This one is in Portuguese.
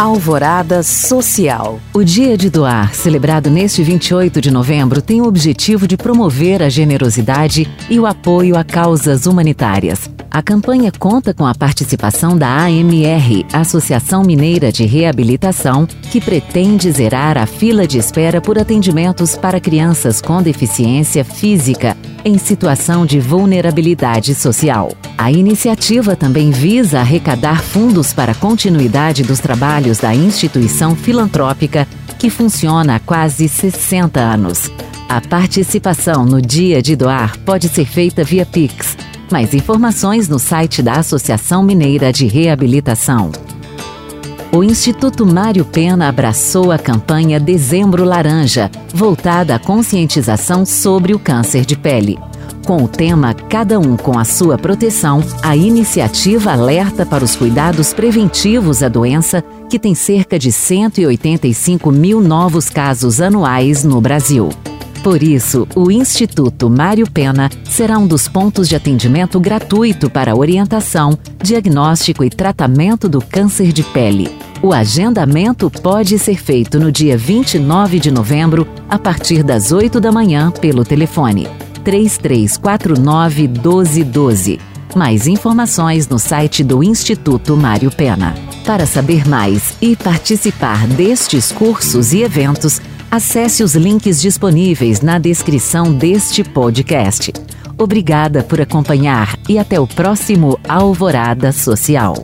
Alvorada Social. O Dia de Doar, celebrado neste 28 de novembro, tem o objetivo de promover a generosidade e o apoio a causas humanitárias. A campanha conta com a participação da AMR, Associação Mineira de Reabilitação, que pretende zerar a fila de espera por atendimentos para crianças com deficiência física em situação de vulnerabilidade social. A iniciativa também visa arrecadar fundos para a continuidade dos trabalhos da instituição filantrópica que funciona há quase 60 anos. A participação no Dia de Doar pode ser feita via Pix. Mais informações no site da Associação Mineira de Reabilitação. O Instituto Mário Pena abraçou a campanha Dezembro Laranja, voltada à conscientização sobre o câncer de pele. Com o tema Cada um com a sua proteção, a iniciativa alerta para os cuidados preventivos à doença, que tem cerca de 185 mil novos casos anuais no Brasil. Por isso, o Instituto Mário Pena será um dos pontos de atendimento gratuito para orientação, diagnóstico e tratamento do câncer de pele. O agendamento pode ser feito no dia 29 de novembro, a partir das 8 da manhã, pelo telefone 3349 1212. Mais informações no site do Instituto Mário Pena. Para saber mais e participar destes cursos e eventos, acesse os links disponíveis na descrição deste podcast. Obrigada por acompanhar e até o próximo Alvorada Social.